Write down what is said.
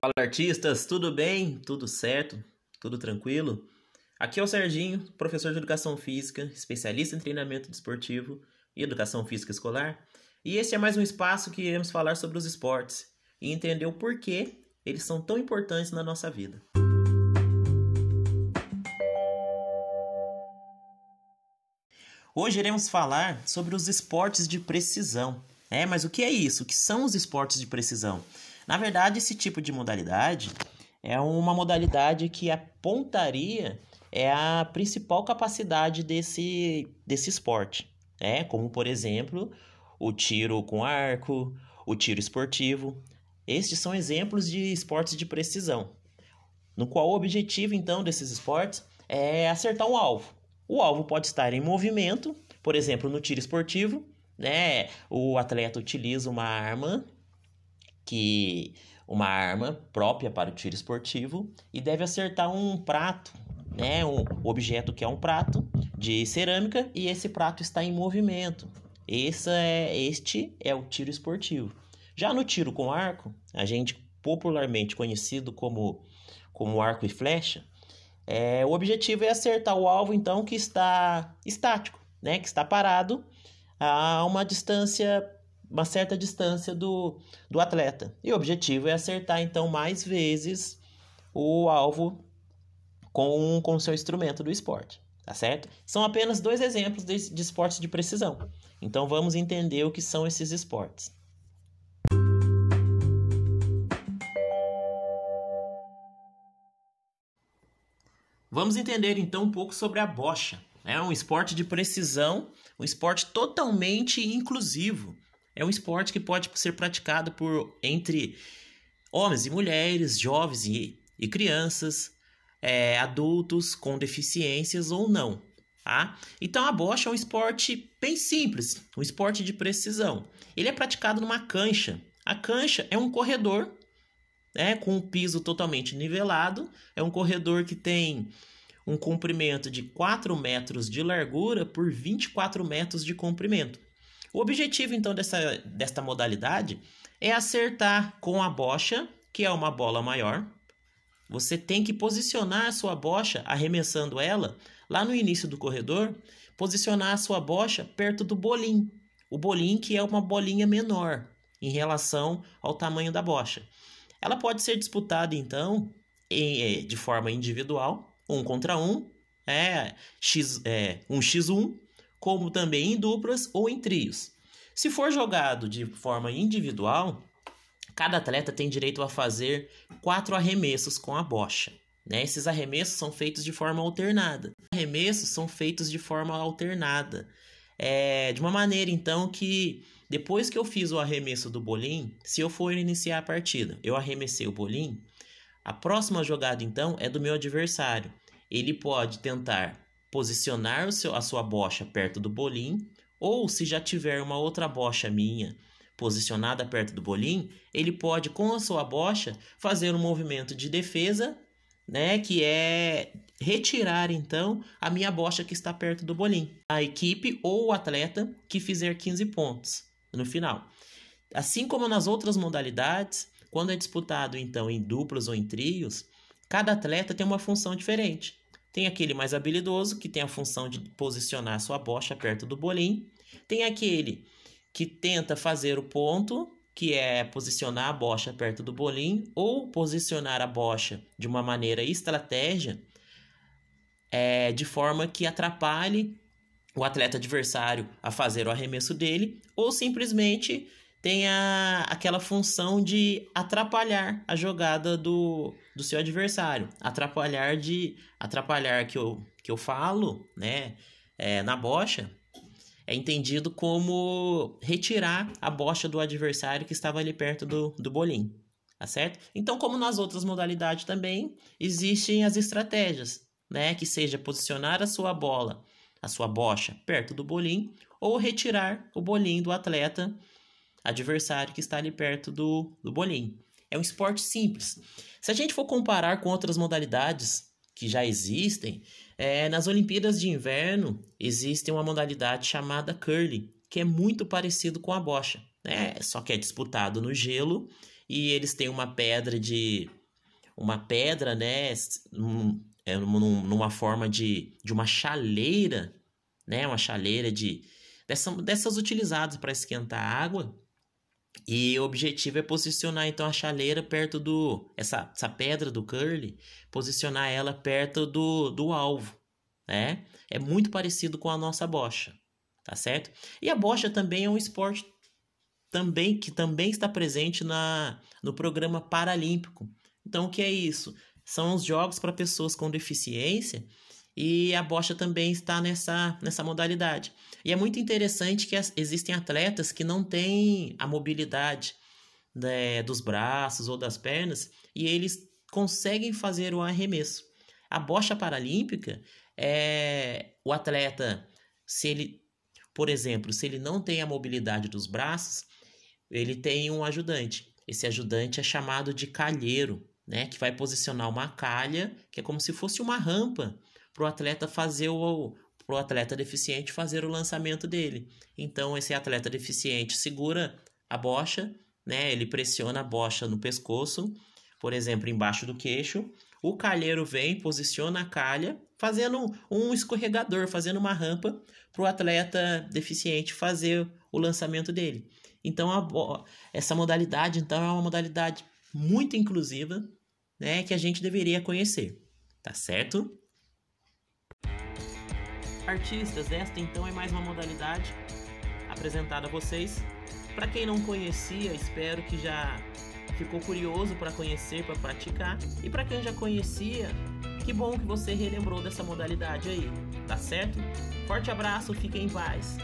Fala artistas, tudo bem? Tudo certo? Tudo tranquilo? Aqui é o Serginho, professor de Educação Física, especialista em treinamento desportivo e Educação Física Escolar. E este é mais um espaço que iremos falar sobre os esportes e entender o porquê eles são tão importantes na nossa vida. Hoje iremos falar sobre os esportes de precisão. É, mas o que é isso? O que são os esportes de precisão? Na verdade, esse tipo de modalidade é uma modalidade que a pontaria é a principal capacidade desse, desse esporte. É, como por exemplo, o tiro com arco, o tiro esportivo. Estes são exemplos de esportes de precisão, no qual o objetivo então desses esportes é acertar um alvo. O alvo pode estar em movimento, por exemplo, no tiro esportivo, né? O atleta utiliza uma arma que uma arma própria para o tiro esportivo e deve acertar um prato, né? Um objeto que é um prato de cerâmica e esse prato está em movimento. Esse é, este é o tiro esportivo. Já no tiro com arco, a gente popularmente conhecido como, como arco e flecha, é, o objetivo é acertar o alvo, então, que está estático, né? Que está parado a uma distância, uma certa distância do, do atleta. E o objetivo é acertar, então, mais vezes o alvo com o seu instrumento do esporte, tá certo? São apenas dois exemplos de, de esportes de precisão. Então, vamos entender o que são esses esportes. Vamos entender então um pouco sobre a bocha. É um esporte de precisão, um esporte totalmente inclusivo. É um esporte que pode ser praticado por entre homens e mulheres, jovens e, e crianças, é, adultos com deficiências ou não. Tá? Então a bocha é um esporte bem simples, um esporte de precisão. Ele é praticado numa cancha. A cancha é um corredor né, com o piso totalmente nivelado. É um corredor que tem um comprimento de 4 metros de largura por 24 metros de comprimento. O objetivo então dessa, desta modalidade é acertar com a bocha, que é uma bola maior. Você tem que posicionar a sua bocha, arremessando ela lá no início do corredor, posicionar a sua bocha perto do bolim. O bolim que é uma bolinha menor em relação ao tamanho da bocha. Ela pode ser disputada, então, em, eh, de forma individual, um contra um, é, X, é, um x1, como também em duplas ou em trios. Se for jogado de forma individual, cada atleta tem direito a fazer quatro arremessos com a bocha. Né? Esses arremessos são feitos de forma alternada. Arremessos são feitos de forma alternada. É, de uma maneira, então, que depois que eu fiz o arremesso do bolim, se eu for iniciar a partida, eu arremessei o bolim, a próxima jogada então é do meu adversário. Ele pode tentar posicionar seu, a sua bocha perto do bolim, ou se já tiver uma outra bocha minha posicionada perto do bolim, ele pode com a sua bocha fazer um movimento de defesa, né, que é retirar então a minha bocha que está perto do bolim. A equipe ou o atleta que fizer 15 pontos no final. Assim como nas outras modalidades, quando é disputado então em duplos ou em trios, cada atleta tem uma função diferente. Tem aquele mais habilidoso que tem a função de posicionar sua bocha perto do bolim. Tem aquele que tenta fazer o ponto, que é posicionar a bocha perto do bolim ou posicionar a bocha de uma maneira estratégia, é, de forma que atrapalhe o atleta adversário a fazer o arremesso dele, ou simplesmente tem a, aquela função de atrapalhar a jogada do, do seu adversário. Atrapalhar de. Atrapalhar que eu, que eu falo, né? É, na bocha, é entendido como retirar a bocha do adversário que estava ali perto do, do bolim. Tá certo? Então, como nas outras modalidades também, existem as estratégias, né? Que seja posicionar a sua bola, a sua bocha, perto do bolim, ou retirar o bolim do atleta adversário que está ali perto do, do bolim. É um esporte simples. Se a gente for comparar com outras modalidades que já existem, é, nas Olimpíadas de Inverno existe uma modalidade chamada curling, que é muito parecido com a bocha, né? Só que é disputado no gelo e eles têm uma pedra de uma pedra, né, num, é, numa forma de, de uma chaleira, né, uma chaleira de dessa, dessas utilizadas para esquentar água. E o objetivo é posicionar então a chaleira perto do essa, essa pedra do curly, posicionar ela perto do, do alvo, né? É muito parecido com a nossa bocha, tá certo? E a bocha também é um esporte também que também está presente na, no programa paralímpico. Então, o que é isso? São os jogos para pessoas com deficiência e a bocha também está nessa, nessa modalidade. E é muito interessante que as, existem atletas que não têm a mobilidade né, dos braços ou das pernas e eles conseguem fazer o arremesso. A bocha paralímpica é o atleta, se ele, por exemplo, se ele não tem a mobilidade dos braços, ele tem um ajudante. Esse ajudante é chamado de calheiro, né? Que vai posicionar uma calha, que é como se fosse uma rampa para o atleta fazer o para o atleta deficiente fazer o lançamento dele. Então esse atleta deficiente segura a bocha, né? Ele pressiona a bocha no pescoço, por exemplo, embaixo do queixo. O calheiro vem, posiciona a calha, fazendo um escorregador, fazendo uma rampa para o atleta deficiente fazer o lançamento dele. Então, a, essa modalidade então, é uma modalidade muito inclusiva né, que a gente deveria conhecer, tá certo? Artistas, esta então é mais uma modalidade apresentada a vocês. Para quem não conhecia, espero que já ficou curioso para conhecer, para praticar. E para quem já conhecia, que bom que você relembrou dessa modalidade aí, tá certo? Forte abraço, fiquem em paz.